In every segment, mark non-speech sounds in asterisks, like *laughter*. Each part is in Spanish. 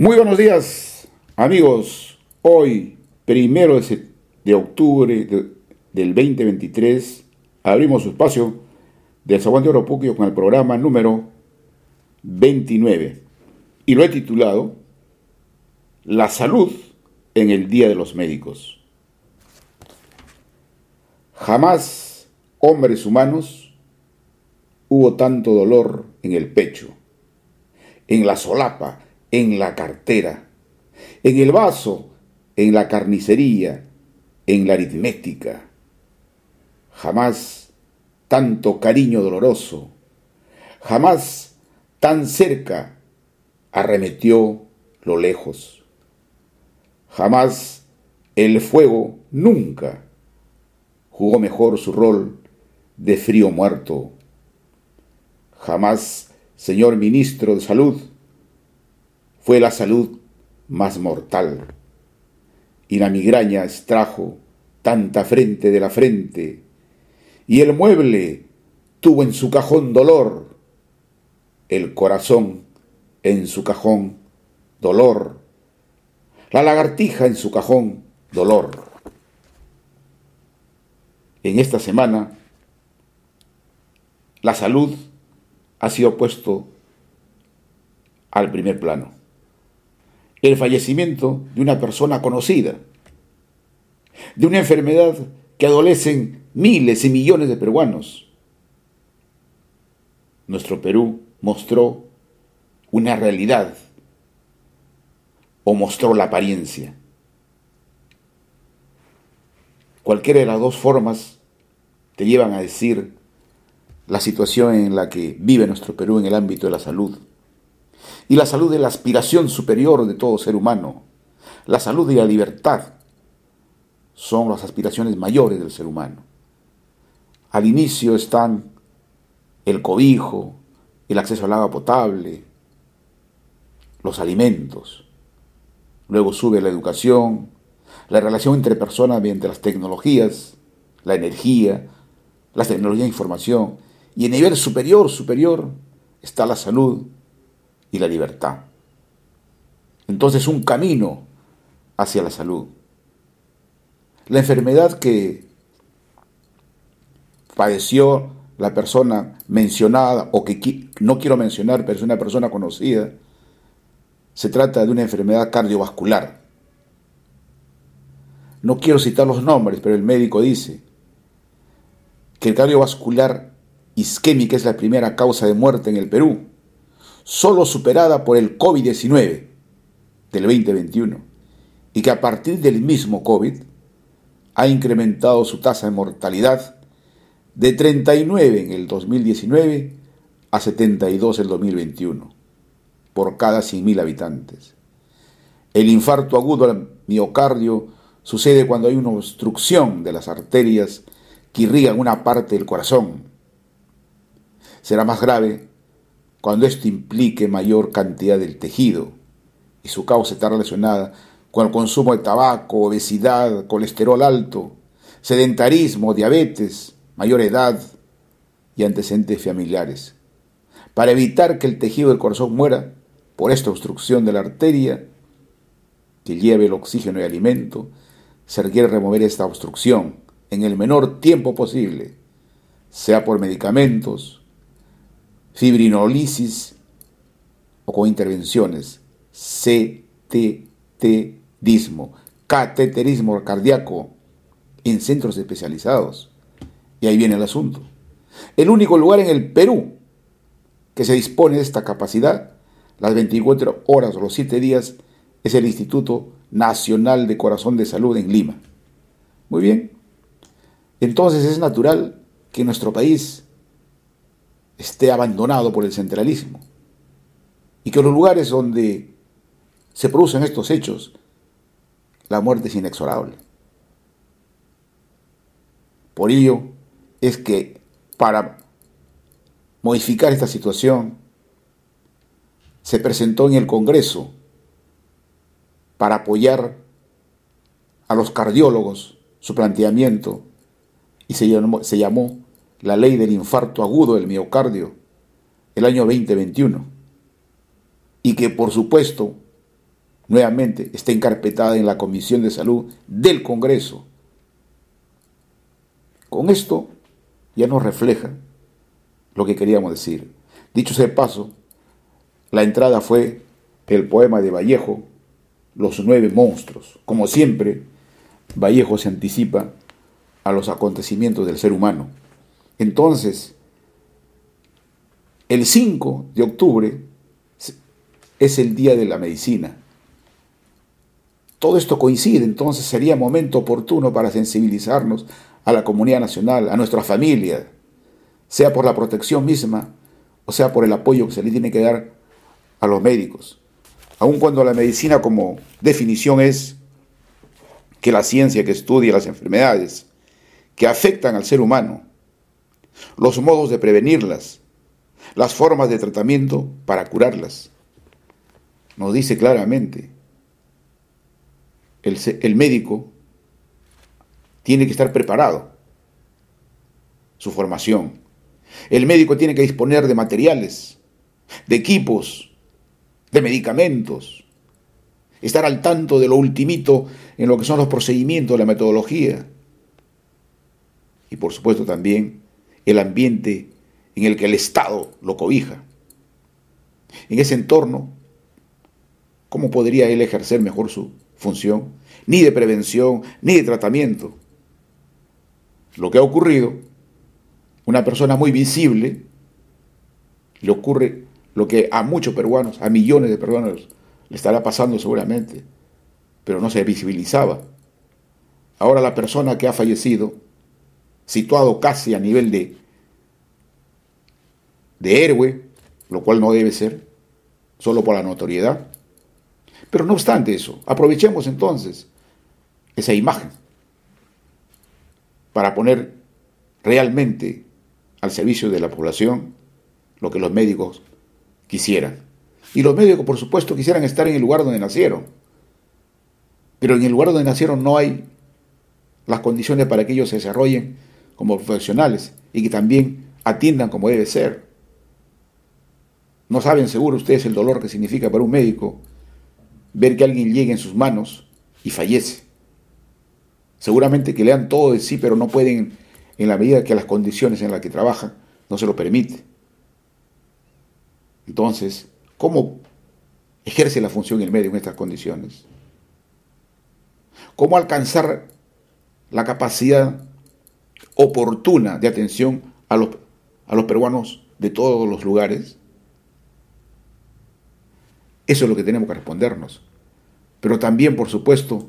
Muy buenos días, amigos. Hoy, primero de octubre del 2023, abrimos su espacio del Zaguán de Oropuquio con el programa número 29 y lo he titulado La salud en el Día de los Médicos. Jamás, hombres humanos, hubo tanto dolor en el pecho, en la solapa, en la cartera, en el vaso, en la carnicería, en la aritmética. Jamás tanto cariño doloroso, jamás tan cerca arremetió lo lejos. Jamás el fuego nunca jugó mejor su rol de frío muerto. Jamás, señor ministro de Salud, fue la salud más mortal. Y la migraña extrajo tanta frente de la frente, y el mueble tuvo en su cajón dolor, el corazón en su cajón dolor, la lagartija en su cajón dolor. En esta semana, la salud ha sido puesto al primer plano el fallecimiento de una persona conocida, de una enfermedad que adolecen miles y millones de peruanos. Nuestro Perú mostró una realidad o mostró la apariencia. Cualquiera de las dos formas te llevan a decir la situación en la que vive nuestro Perú en el ámbito de la salud. Y la salud es la aspiración superior de todo ser humano. La salud y la libertad son las aspiraciones mayores del ser humano. Al inicio están el cobijo, el acceso al agua potable, los alimentos. Luego sube la educación, la relación entre personas mediante las tecnologías, la energía, las tecnologías de información. Y en nivel superior, superior, está la salud y la libertad. Entonces un camino hacia la salud. La enfermedad que padeció la persona mencionada o que no quiero mencionar, pero es una persona conocida, se trata de una enfermedad cardiovascular. No quiero citar los nombres, pero el médico dice que el cardiovascular isquémica es la primera causa de muerte en el Perú solo superada por el COVID-19 del 2021 y que a partir del mismo COVID ha incrementado su tasa de mortalidad de 39 en el 2019 a 72 en el 2021 por cada 100.000 habitantes. El infarto agudo al miocardio sucede cuando hay una obstrucción de las arterias que irrigan una parte del corazón. Será más grave cuando esto implique mayor cantidad del tejido y su causa está relacionada con el consumo de tabaco, obesidad, colesterol alto, sedentarismo, diabetes, mayor edad y antecedentes familiares. Para evitar que el tejido del corazón muera por esta obstrucción de la arteria que lleve el oxígeno y alimento, se requiere remover esta obstrucción en el menor tiempo posible, sea por medicamentos, fibrinolisis o con intervenciones, CTTismo, cateterismo cardíaco en centros especializados. Y ahí viene el asunto. El único lugar en el Perú que se dispone de esta capacidad, las 24 horas o los 7 días, es el Instituto Nacional de Corazón de Salud en Lima. Muy bien. Entonces es natural que nuestro país esté abandonado por el centralismo. Y que los lugares donde se producen estos hechos, la muerte es inexorable. Por ello es que para modificar esta situación, se presentó en el Congreso para apoyar a los cardiólogos su planteamiento y se llamó, se llamó la ley del infarto agudo del miocardio el año 2021 y que por supuesto nuevamente está encarpetada en la Comisión de Salud del Congreso. Con esto ya nos refleja lo que queríamos decir. Dicho sea de paso, la entrada fue el poema de Vallejo, Los nueve monstruos. Como siempre, Vallejo se anticipa a los acontecimientos del ser humano. Entonces, el 5 de octubre es el Día de la Medicina. Todo esto coincide, entonces sería momento oportuno para sensibilizarnos a la comunidad nacional, a nuestra familia, sea por la protección misma o sea por el apoyo que se le tiene que dar a los médicos. Aun cuando la medicina como definición es que la ciencia que estudia las enfermedades que afectan al ser humano, los modos de prevenirlas, las formas de tratamiento para curarlas. Nos dice claramente el, médico tiene que estar preparado, su formación. El médico tiene que disponer de materiales, de equipos, de medicamentos, estar al tanto de lo ultimito en lo que son los procedimientos, la metodología. Y por supuesto también el ambiente en el que el Estado lo cobija. En ese entorno, ¿cómo podría él ejercer mejor su función, ni de prevención, ni de tratamiento. Lo que ha ocurrido, una persona muy visible, le ocurre lo que a muchos peruanos, a millones de peruanos, le estará pasando seguramente, pero no se visibilizaba. Ahora la persona que ha fallecido, situado casi a nivel de, de héroe, lo cual no debe ser, solo por la notoriedad, pero no obstante eso, aprovechemos entonces esa imagen para poner realmente al servicio de la población lo que los médicos quisieran. Y los médicos, por supuesto, quisieran estar en el lugar donde nacieron. Pero en el lugar donde nacieron no hay las condiciones para que ellos se desarrollen como profesionales y que también atiendan como debe ser. No saben seguro ustedes el dolor que significa para un médico ver que alguien llegue en sus manos y fallece. Seguramente que lean todo de sí, pero no pueden en la medida que las condiciones en las que trabajan no se lo permiten. Entonces, ¿cómo ejerce la función el medio en estas condiciones? ¿Cómo alcanzar la capacidad oportuna de atención a los, a los peruanos de todos los lugares? Eso es lo que tenemos que respondernos. Pero también, por supuesto,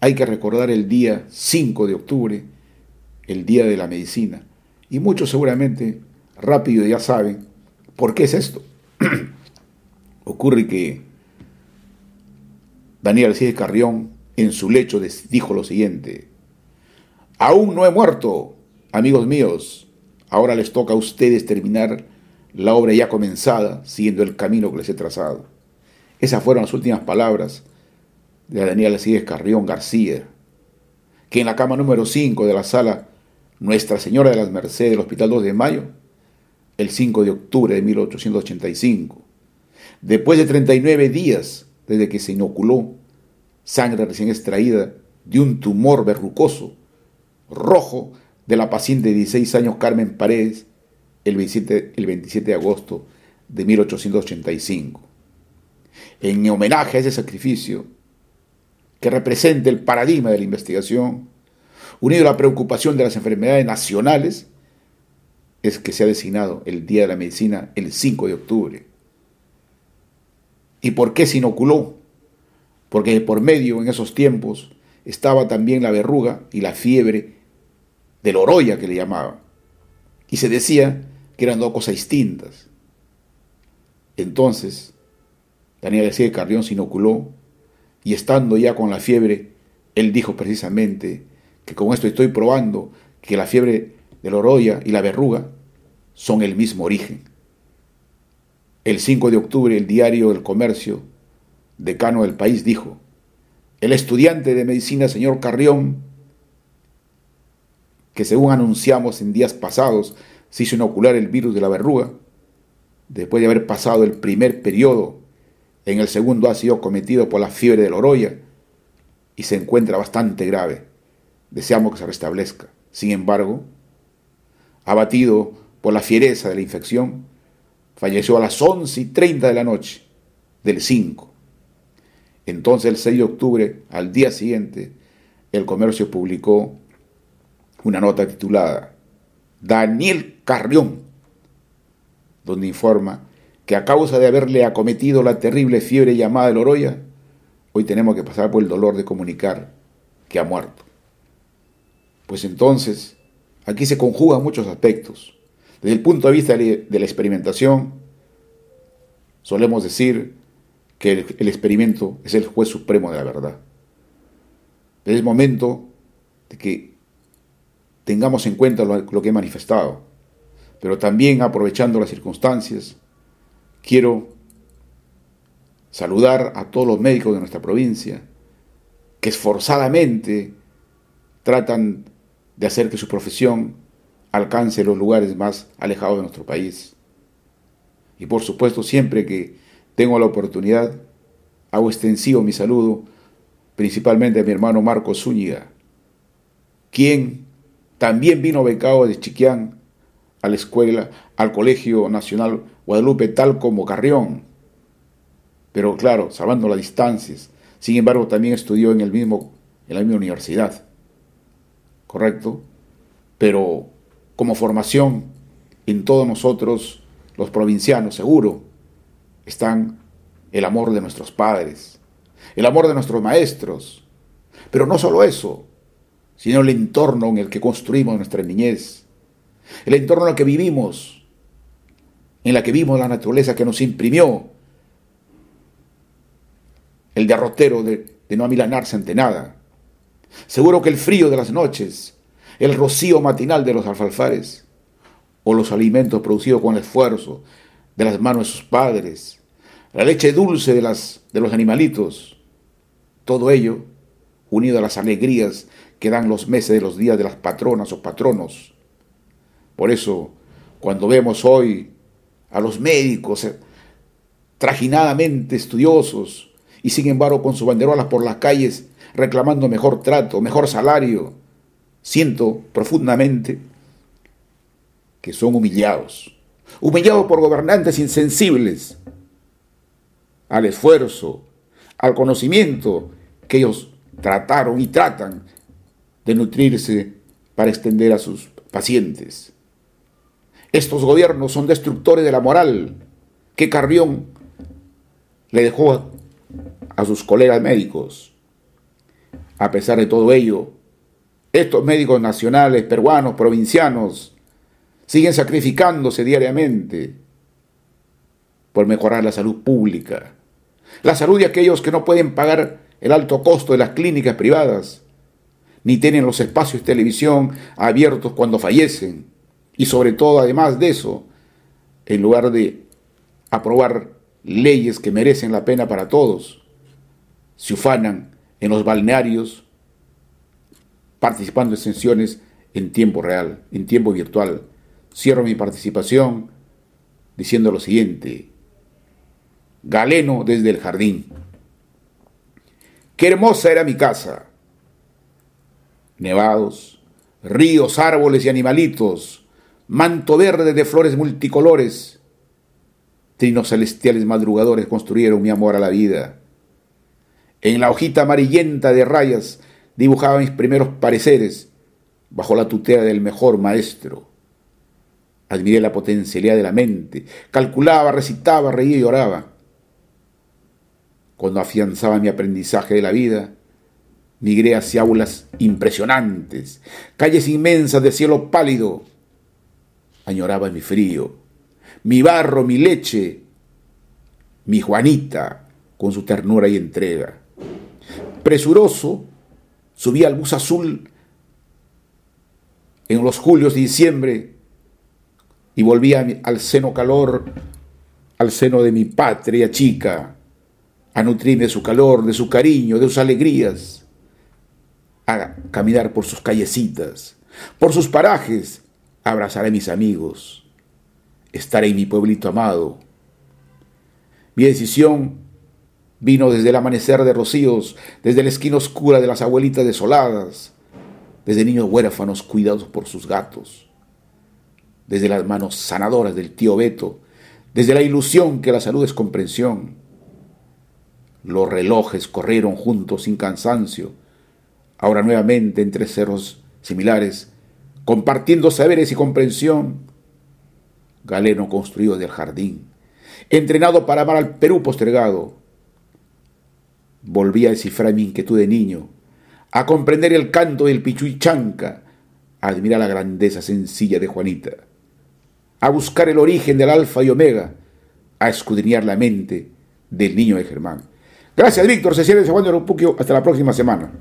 hay que recordar el día 5 de octubre, el Día de la Medicina. Y muchos seguramente rápido ya saben por qué es esto. *clears throat* Ocurre que Daniel Alcides Carrión en su lecho dijo lo siguiente, aún no he muerto, amigos míos, ahora les toca a ustedes terminar la obra ya comenzada, siguiendo el camino que les he trazado. Esas fueron las últimas palabras de Daniel Alcides Carrión García, que en la cama número 5 de la sala Nuestra Señora de las Mercedes del Hospital 2 de Mayo, el 5 de octubre de 1885, después de 39 días desde que se inoculó sangre recién extraída de un tumor verrucoso, rojo, de la paciente de 16 años Carmen Paredes, el 27, el 27 de agosto de 1885 en homenaje a ese sacrificio que representa el paradigma de la investigación, unido a la preocupación de las enfermedades nacionales, es que se ha designado el Día de la Medicina el 5 de octubre. ¿Y por qué se inoculó? Porque por medio en esos tiempos estaba también la verruga y la fiebre del oroya que le llamaba. Y se decía que eran dos cosas distintas. Entonces, Daniel decía que Carrión se inoculó y estando ya con la fiebre, él dijo precisamente que con esto estoy probando que la fiebre de la oroya y la verruga son el mismo origen. El 5 de octubre el diario El Comercio, decano del país, dijo, el estudiante de medicina señor Carrión, que según anunciamos en días pasados se hizo inocular el virus de la verruga, después de haber pasado el primer periodo En el segundo ha sido cometido por la fiebre de Loroya y se encuentra bastante grave. Deseamos que se restablezca. Sin embargo, abatido por la fiereza de la infección, falleció a las 11 y 30 de la noche del 5. Entonces, el 6 de octubre, al día siguiente, el comercio publicó una nota titulada Daniel Carrión, donde informa que a causa de haberle acometido la terrible fiebre llamada el Oroya, hoy tenemos que pasar por el dolor de comunicar que ha muerto. Pues entonces, aquí se conjugan muchos aspectos. Desde el punto de vista de la experimentación, solemos decir que el, experimento es el juez supremo de la verdad. Pero es momento de que tengamos en cuenta lo que he manifestado, pero también aprovechando las circunstancias, quiero saludar a todos los médicos de nuestra provincia que esforzadamente tratan de hacer que su profesión alcance los lugares más alejados de nuestro país. Y por supuesto, siempre que tengo la oportunidad, hago extensivo mi saludo principalmente a mi hermano Marcos Zúñiga, quien también vino becado de Chiquián a la escuela, al Colegio Nacional Guadalupe, tal como Carrión. Pero claro, salvando las distancias. Sin embargo, también estudió en, el mismo, en la misma universidad. ¿Correcto? Pero como formación, en todos nosotros, los provincianos, seguro, están el amor de nuestros padres, el amor de nuestros maestros. Pero no solo eso, sino el entorno en el que construimos nuestra niñez, el entorno en el que vivimos, en el que vimos la naturaleza que nos imprimió el derrotero de, de no amilanarse ante nada. Seguro que el frío de las noches, el rocío matinal de los alfalfares, o los alimentos producidos con el esfuerzo de las manos de sus padres, la leche dulce de, las, de los animalitos, todo ello unido a las alegrías que dan los meses de los días de las patronas o patronos. Por eso, cuando vemos hoy a los médicos eh, trajinadamente estudiosos y sin embargo con sus banderolas por las calles reclamando mejor trato, mejor salario, siento profundamente que son humillados, humillados por gobernantes insensibles al esfuerzo, al conocimiento que ellos trataron y tratan de nutrirse para extender a sus pacientes. Estos gobiernos son destructores de la moral que Carrión le dejó a sus colegas médicos. A pesar de todo ello, estos médicos nacionales, peruanos, provincianos, siguen sacrificándose diariamente por mejorar la salud pública, la salud de aquellos que no pueden pagar el alto costo de las clínicas privadas, ni tienen los espacios de televisión abiertos cuando fallecen. Y sobre todo, además de eso, en lugar de aprobar leyes que merecen la pena para todos, se ufanan en los balnearios participando en sesiones en tiempo real, en tiempo virtual. Cierro mi participación diciendo lo siguiente. Galeno desde el jardín. Qué hermosa era mi casa nevados, ríos, árboles y animalitos, manto verde de flores multicolores. Trinos celestiales madrugadores construyeron mi amor a la vida. En la hojita amarillenta de rayas dibujaba mis primeros pareceres bajo la tutela del mejor maestro. Admiré la potencialidad de la mente, calculaba, recitaba, reía y lloraba. Cuando afianzaba mi aprendizaje de la vida, Migré hacia aulas impresionantes, calles inmensas de cielo pálido. Añoraba mi frío, mi barro, mi leche, mi Juanita con su ternura y entrega. Presuroso, subí al bus azul en los julios y diciembre y volvía al seno calor, al seno de mi patria chica, a nutrirme de su calor, de su cariño, de sus alegrías a caminar por sus callecitas, por sus parajes, abrazaré a mis amigos, estaré en mi pueblito amado. Mi decisión Vino desde el amanecer de rocíos, desde la esquina oscura de las abuelitas desoladas, desde niños huérfanos cuidados por sus gatos, desde las manos sanadoras del tío Beto, desde la ilusión que la salud es comprensión. Los relojes corrieron juntos sin cansancio, ahora nuevamente entre cerros similares, compartiendo saberes y comprensión. Galeno construido del jardín, entrenado para amar al Perú postergado. Volví a descifrar mi inquietud de niño, a comprender el canto del pichuichanca, a admirar la grandeza sencilla de Juanita, a buscar el origen del alfa y omega, a escudriñar la mente del niño de Germán. Gracias, Víctor. Se cierra el segundo Hasta la próxima semana.